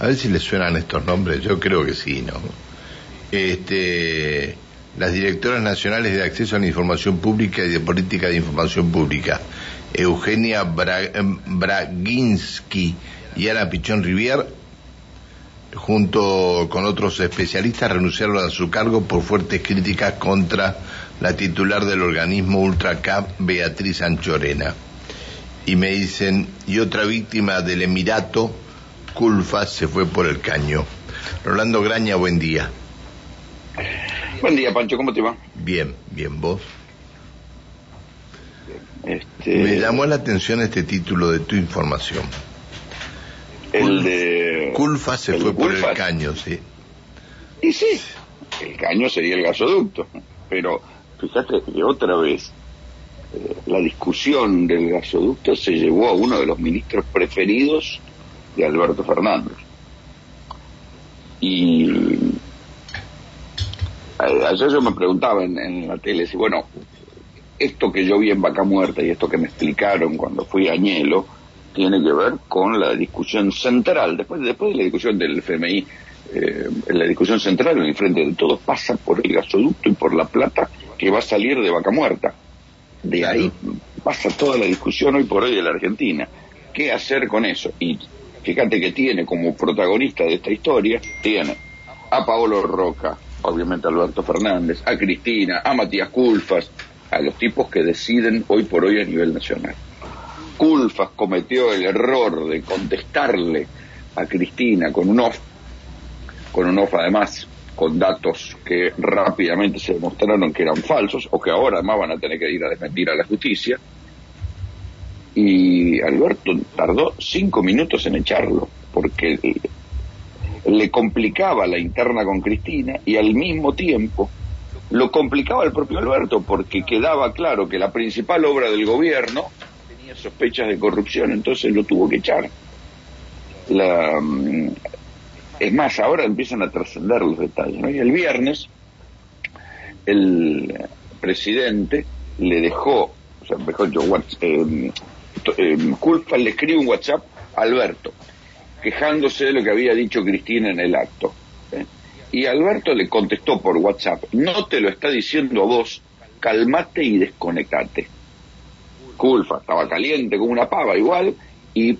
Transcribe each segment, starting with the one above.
A ver si les suenan estos nombres, yo creo que sí, ¿no? Este, las directoras nacionales de acceso a la información pública y de política de información pública, Eugenia Braginsky y Ana Pichón Rivier, junto con otros especialistas, renunciaron a su cargo por fuertes críticas contra la titular del organismo UltraCap, Beatriz Anchorena. Y me dicen, y otra víctima del Emirato, Culfa, se fue por el caño. Rolando Graña, buen día. Buen día, Pancho, ¿cómo te va? Bien, bien, vos. Este... Me llamó la atención este título de tu información. El de... Culfa se fue por el caño, sí. Y sí, el caño sería el gasoducto, pero fíjate que otra vez eh, la discusión del gasoducto se llevó a uno de los ministros preferidos de Alberto Fernández. Y ayer yo me preguntaba en, la tele si, bueno, esto que yo vi en Vaca Muerta y esto que me explicaron cuando fui a Añelo, tiene que ver con la discusión central, después, después de la discusión del FMI, eh, la discusión central en el frente de todos pasa por el gasoducto y por la plata que va a salir de Vaca Muerta. De ahí pasa toda la discusión hoy por hoy de la Argentina. ¿Qué hacer con eso? Y fíjate que tiene como protagonista de esta historia, tiene a Paolo Roca, obviamente a Alberto Fernández, a Cristina, a Matías Culfas, a los tipos que deciden hoy por hoy a nivel nacional. Culfas cometió el error de contestarle a Cristina con un off, con un off además con datos que rápidamente se demostraron que eran falsos o que ahora además van a tener que ir a desmentir a la justicia. Y Alberto tardó cinco minutos en echarlo porque le complicaba la interna con Cristina y al mismo tiempo lo complicaba el propio Alberto porque quedaba claro que la principal obra del gobierno tenía sospechas de corrupción, entonces lo tuvo que echar. La, mm, es más, ahora empiezan a trascender los detalles. Y el viernes el presidente le dejó, o sea, mejor yo, eh, eh, culpa, le escribe un WhatsApp a Alberto quejándose de lo que había dicho Cristina en el acto. ¿eh? Y Alberto le contestó por WhatsApp, no te lo está diciendo a vos, calmate y desconectate. Culfa estaba caliente como una pava igual y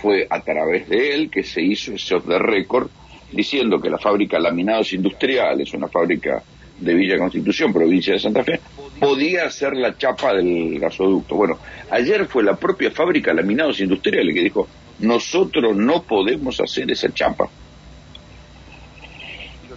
fue a través de él que se hizo ese off the record diciendo que la fábrica Laminados Industriales, una fábrica de Villa Constitución, provincia de Santa Fe, podía hacer la chapa del gasoducto. Bueno, ayer fue la propia fábrica Laminados Industriales que dijo, nosotros no podemos hacer esa chapa.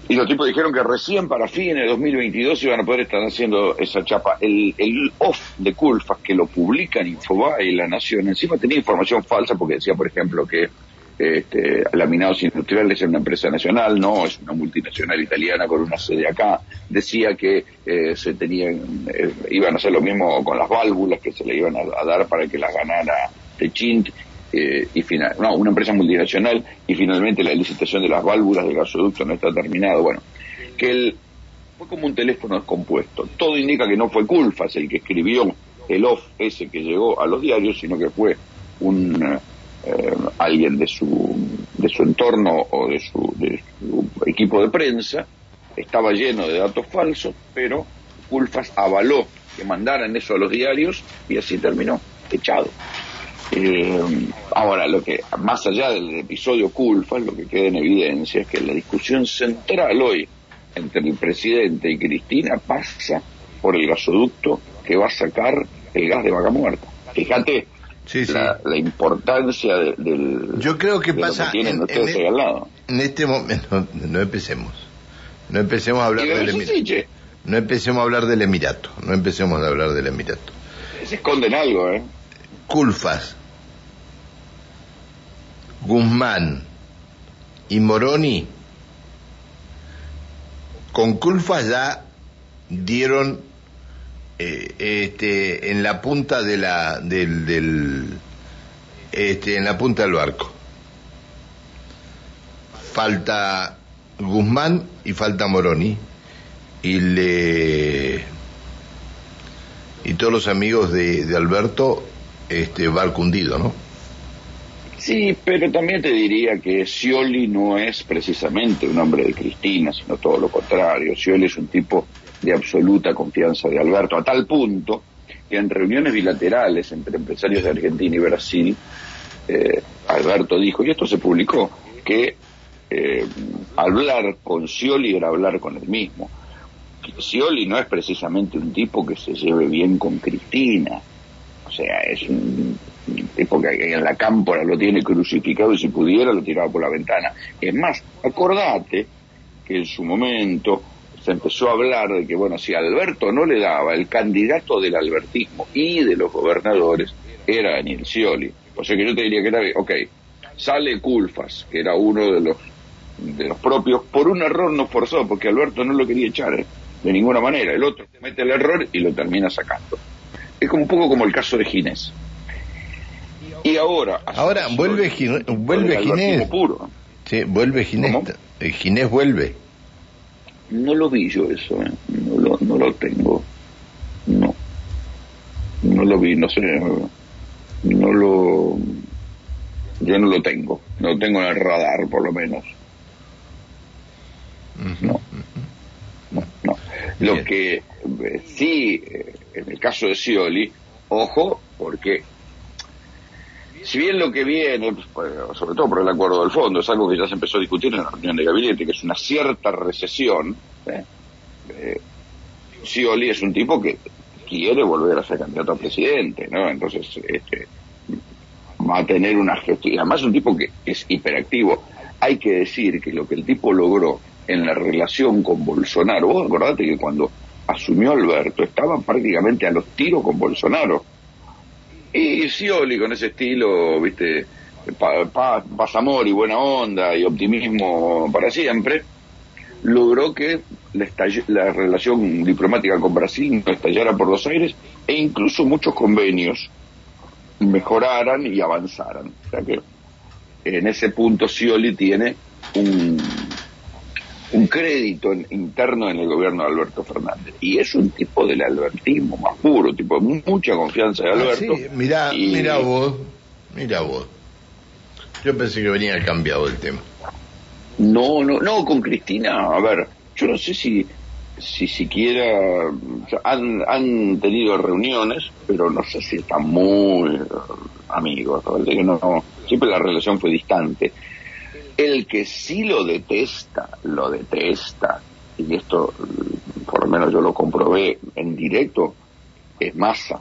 Y los tipos dijeron que recién para fines de 2022 iban a poder estar haciendo esa chapa. El, el off de Culfas que lo publica en Infobae y La Nación, encima tenía información falsa porque decía, por ejemplo, que este, Laminados Industriales es una empresa nacional, no, es una multinacional italiana con una sede acá. Decía que eh, se tenían, eh, iban a hacer lo mismo con las válvulas que se le iban a, dar para que las ganara Techint eh, y final, no, una empresa multinacional y finalmente la licitación de las válvulas del gasoducto no está terminado. Bueno, que el, fue como un teléfono descompuesto. Todo indica que no fue Culfas el que escribió el off ese que llegó a los diarios, sino que fue un eh, alguien de su de su entorno o de su, de su equipo de prensa. Estaba lleno de datos falsos, pero Culfas avaló que mandaran eso a los diarios y así terminó echado. Eh, ahora, lo que más allá del episodio Culfa, lo que queda en evidencia es que la discusión central hoy entre el presidente y Cristina pasa por el gasoducto que va a sacar el gas de vaca muerta. Fíjate La, importancia del. Yo creo que pasa. en, e- al lado. en este momento, no, empecemos. No empecemos a hablar del Emirato. No empecemos a hablar del Emirato. No empecemos a hablar del Emirato. Se esconden algo, ¿eh? Culfas, Guzmán y Moroni, con Culfas ya dieron eh, este, en la punta de la del, del este, en la punta del barco. Falta Guzmán y falta Moroni y le y todos los amigos de, de Alberto este, barco hundido, ¿no? Sí, pero también te diría que Scioli no es precisamente un hombre de Cristina, sino todo lo contrario. Scioli es un tipo de absoluta confianza de Alberto, a tal punto que en reuniones bilaterales entre empresarios de Argentina y Brasil, eh, Alberto dijo, y esto se publicó, que eh, hablar con Scioli era hablar con él mismo. Scioli no es precisamente un tipo que se lleve bien con Cristina, o sea, es un tipo que en la cámpora lo tiene crucificado y si pudiera lo tiraba por la ventana. Es más, acordate que en su momento se empezó a hablar de que, bueno, si Alberto no le daba, el candidato del albertismo y de los gobernadores era Daniel Scioli. O sea que yo te diría que era, ok, sale Culfas, que era uno de los de los propios, por un error no forzado, porque Alberto no lo quería echar ¿eh? de ninguna manera. El otro mete el error y lo termina sacando. Es como un poco como el caso de Ginés. Y ahora... Ahora vuelve, Ginés, vuelve Ginés. Puro. Sí, vuelve Ginés. Eh, Ginés vuelve. No lo vi yo eso, ¿eh? no, lo, no lo tengo. No. No lo vi, no sé. No lo. Yo no lo tengo. No lo tengo en el radar, por lo menos. No. No, no. Lo que eh, sí, eh, en el caso de Scioli, ojo, porque si bien lo que viene, pues, sobre todo por el acuerdo del fondo, es algo que ya se empezó a discutir en la reunión de gabinete, que es una cierta recesión, ¿eh? Eh, Scioli es un tipo que quiere volver a ser candidato a presidente, ¿no? Entonces, este, va a tener una gestión, además es un tipo que es hiperactivo. Hay que decir que lo que el tipo logró en la relación con Bolsonaro, vos acordate que cuando asumió Alberto estaba prácticamente a los tiros con Bolsonaro y Scioli con ese estilo, viste, paz, amor y buena onda y optimismo para siempre, logró que la, relación diplomática con Brasil no estallara por los aires e incluso muchos convenios mejoraran y avanzaran. O sea que en ese punto Scioli tiene un, un crédito interno en el gobierno de Alberto Fernández. Y es un tipo del albertismo más puro, tipo de mucha confianza de ah, Alberto. sí, mira, mira vos, mira vos. Yo pensé que venía cambiado el tema. No, no, no, con Cristina, a ver, yo no sé si si siquiera han, han tenido reuniones, pero no sé si están muy amigos, que no, siempre la relación fue distante. El que sí lo detesta, lo detesta, y esto por lo menos yo lo comprobé en directo, es Massa.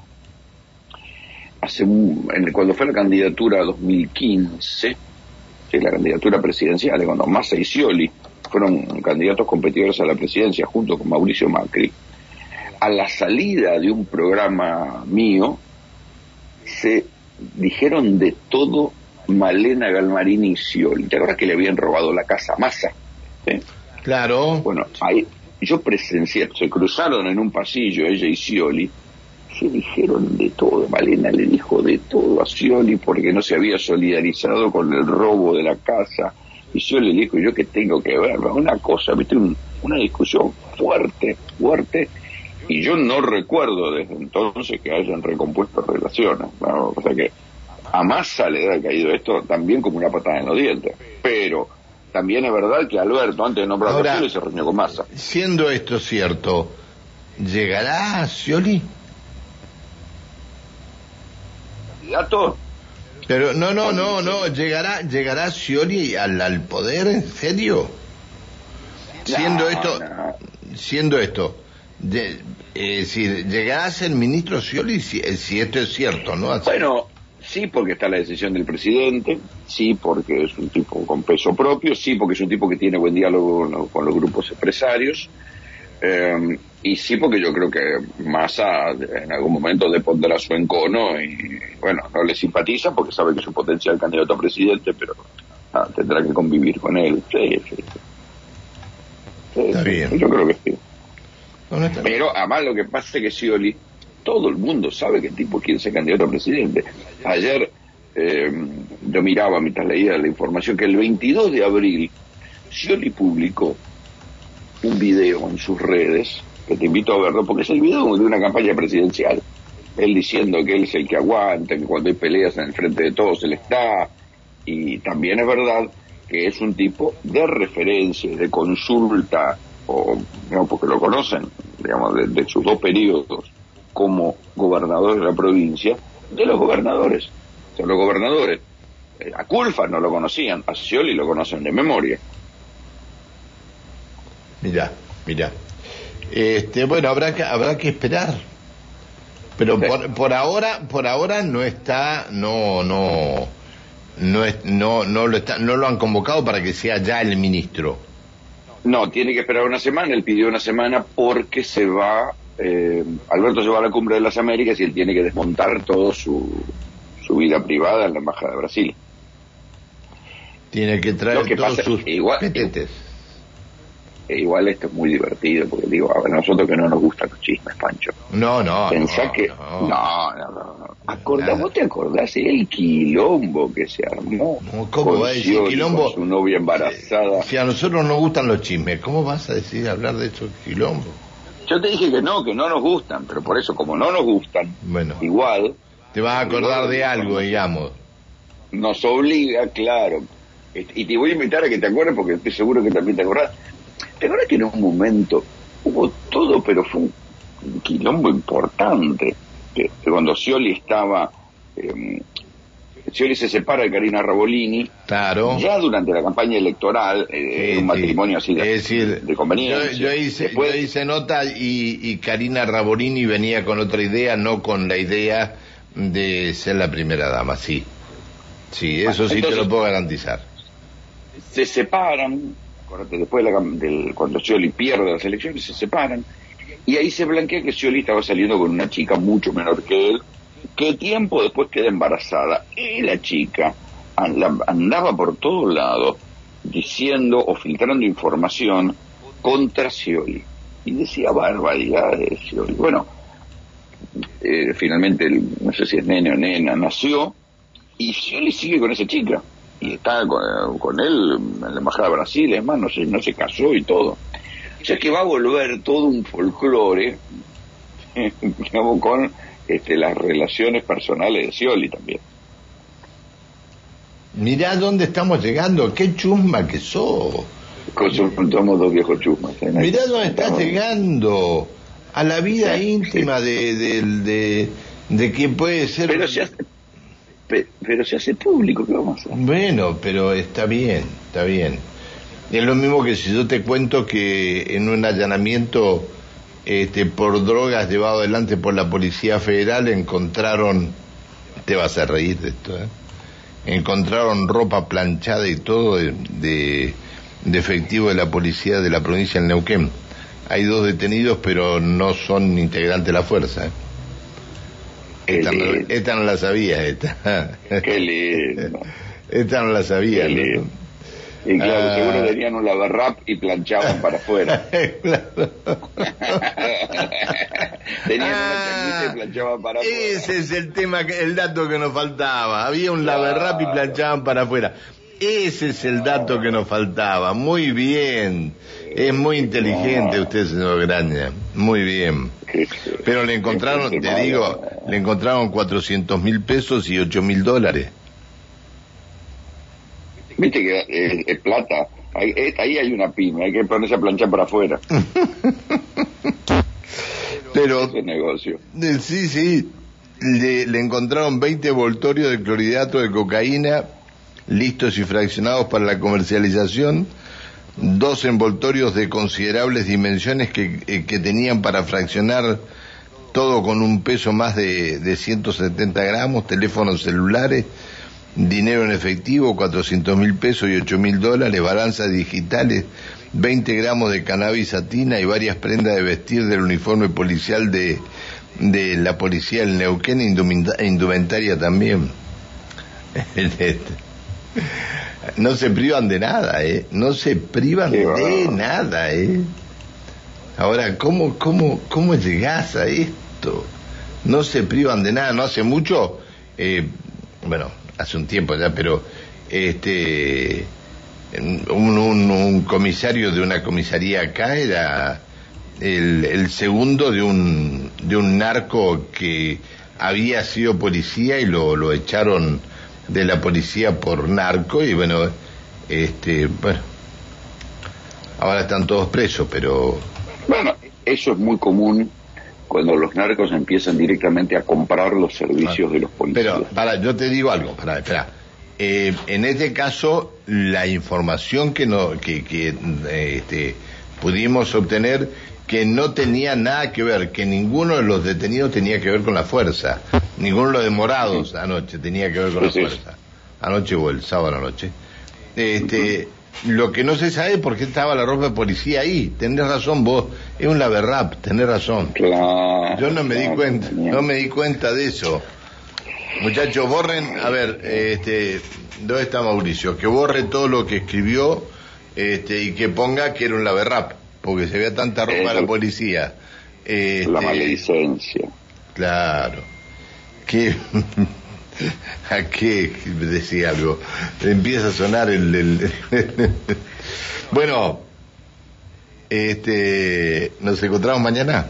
Hace un, cuando fue la candidatura 2015, que la candidatura presidencial, cuando Massa y Scioli fueron candidatos competidores a la presidencia junto con Mauricio Macri, a la salida de un programa mío, se dijeron de todo Malena Galmarini y Scioli. ¿Te acuerdas que le habían robado la casa a Massa? Claro. Bueno, ahí yo presencié, se cruzaron en un pasillo ella y Scioli, se dijeron de todo. Malena le dijo de todo a Scioli porque no se había solidarizado con el robo de la casa. Y Scioli le dijo, ¿yo qué tengo que ver? Una cosa, viste, una discusión fuerte, fuerte. Y yo no recuerdo desde entonces que hayan recompuesto relaciones. O sea que a Massa le ha caído esto también como una patada en los dientes. Pero también es verdad que Alberto, antes de nombrar a se reunió con Massa. Siendo esto cierto, ¿llegará Scioli? ¿Candidato? Pero no, no, no, no, llegará, llegará Scioli al, al poder, ¿en serio? Siendo esto, siendo esto, de, eh, si llegará a ser ministro Scioli, si, si esto es cierto, ¿no? Bueno, Sí, porque está la decisión del presidente, sí, porque es un tipo con peso propio, sí, porque es un tipo que tiene buen diálogo con los grupos empresarios, eh, y sí, porque yo creo que Massa en algún momento depondrá su encono y, bueno, no le simpatiza porque sabe que es un potencial candidato a presidente, pero ah, tendrá que convivir con él. Sí, sí. Está bien. Yo creo que sí. Pero además lo que pasa es que Scioli todo el mundo sabe que el tipo quiere ser candidato a presidente. Ayer eh, yo miraba mientras leía la información que el 22 de abril Scioli publicó un video en sus redes, que te invito a verlo, porque es el video de una campaña presidencial. Él diciendo que él es el que aguanta, que cuando hay peleas en el frente de todos él está, y también es verdad que es un tipo de referencia, de consulta, o porque lo conocen, digamos, de, sus dos periodos como gobernador de la provincia, de los gobernadores. son los gobernadores, eh, a Culfa no lo conocían, a Scioli lo conocen de memoria. Mirá, mirá. Este, bueno, habrá que, habrá que esperar. Pero por, por ahora, por ahora no está, no, no, no, es, no, no, lo está, no lo han convocado para que sea ya el ministro. No, tiene que esperar una semana. Él pidió una semana porque se va. Eh, Alberto se va a la cumbre de las Américas y él tiene que desmontar todo su, su vida privada en la embajada de Brasil. Tiene que traer todos sus igual, igual esto es muy divertido, porque digo, a nosotros que no nos gustan los chismes, Pancho. No, no. Pensá que. No, no, no. ¿Vos te acordás el quilombo que se armó? ¿Cómo va a decir quilombo? su novia embarazada. Si a nosotros nos gustan los chismes, ¿cómo vas a decir hablar de esos quilombo? Yo te dije que no, que no nos gustan, pero por eso, como no nos gustan, bueno, igual. Te vas a acordar de algo, digamos. Nos obliga, claro. Y te voy a invitar a que te acuerdes, porque estoy seguro que también te acordás ¿Te acuerdas que en un momento hubo todo, pero fue un quilombo importante? Que, cuando Scioli estaba. Eh, Scioli se separa de Karina Rabolini. Claro. Ya durante la campaña electoral, eh, un matrimonio así de, decir, de conveniencia. Yo, hice, nota y, y Karina Rabolini venía con otra idea, no con la idea de ser la primera dama, sí. Sí, eso sí te lo puedo garantizar. Se separan, después de la, del, cuando Scioli pierde las elecciones, se separan, y ahí se blanquea que Scioli estaba saliendo con una chica mucho menor que él, que tiempo después queda embarazada, y la chica andaba por todos lados diciendo o filtrando información contra Scioli, y decía barbaridades Scioli. Bueno, eh, finalmente, no sé si es nene o nena, nació, y Scioli sigue con esa chica y está con, él en la Embajada de Brasil, es más, no se, no se casó y todo. O sea que va a volver todo un folclore, digamos, con este, las relaciones personales de Scioli también. Mirá dónde estamos llegando, qué chusma que sos. Somos dos viejos chusmas. ¿eh? Mirá dónde estás llegando, a la vida íntima de, de, de, de quien puede ser... Pero si pero se hace público, ¿qué vamos a hacer? Bueno, pero está bien, está bien. Es lo mismo que si yo te cuento que en un allanamiento este, por drogas llevado adelante por la Policía Federal encontraron, te vas a reír de esto, ¿eh? encontraron ropa planchada y todo de, de, de efectivo de la policía de la provincia del Neuquén. Hay dos detenidos, pero no son integrantes de la fuerza. ¿eh? Esta no, esta no, la sabía, esta. Qué lindo. Esta no la sabía. Y claro, ah. seguro tenían un lavarrap y planchaban para afuera. claro. tenían una y planchaban para afuera. Ese es el tema, el dato que nos faltaba. Había un lavarrap y planchaban para afuera. Ese es el dato que nos faltaba. Muy bien. Es muy inteligente usted, señor Graña. Muy bien. Pero le encontraron, te digo, le encontraron 400 mil pesos y 8 mil dólares. Viste que eh, es, plata. Ahí, eh, ahí, hay una pyme, hay que ponerse a planchar para afuera. Pero. Ese negocio. Sí, sí. Le, le encontraron 20 voltorios de clorhidrato de cocaína listos y fraccionados para la comercialización, dos envoltorios de considerables dimensiones que, eh, que tenían para fraccionar todo con un peso más de, de 170 gramos, teléfonos celulares, dinero en efectivo, 400 mil pesos y 8 mil dólares, balanzas digitales, 20 gramos de cannabis satina y varias prendas de vestir del uniforme policial de, de la policía del Neuquén, indumentaria también. No se privan de nada, ¿eh? No se privan de nada, ¿eh? Ahora, ¿cómo, cómo, ¿cómo llegás a esto? No se privan de nada, no hace mucho, eh, bueno, hace un tiempo ya, pero este, un, un, comisario de una comisaría acá era el, el segundo de un, de un narco que había sido policía y lo, lo echaron de la policía por narco y bueno, este, bueno, ahora están todos presos, pero... Bueno, eso es muy común cuando los narcos empiezan directamente a comprar los servicios de los policías. Pero, para, yo te digo algo, para, espera. Eh, en este caso, la información que, no, que, que este, pudimos obtener que no tenía nada que ver, que ninguno de los detenidos tenía que ver con la fuerza, ninguno de los demorados anoche tenía que ver con la fuerza, anoche o el sábado anoche. Este, lo que no se sabe es por qué estaba la ropa de policía ahí. Tenés razón vos, es un laverrap, tenés razón. Yo no me di cuenta, no me di cuenta de eso. Muchachos, borren, a ver, este, ¿dónde está Mauricio? Que borre todo lo que escribió este, y que ponga que era un laverrap, porque se vea tanta ropa de la policía. Este, la maledicencia. Claro. Que ¿A qué? Decía algo. Empieza a sonar el... bueno, este, ¿nos encontramos mañana?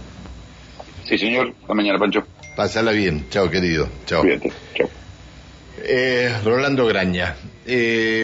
Sí, señor. Hasta mañana, Pancho. Pásala bien. Chao, querido. Chao. Cuídate. Chao. Eh, Rolando Graña. Eh,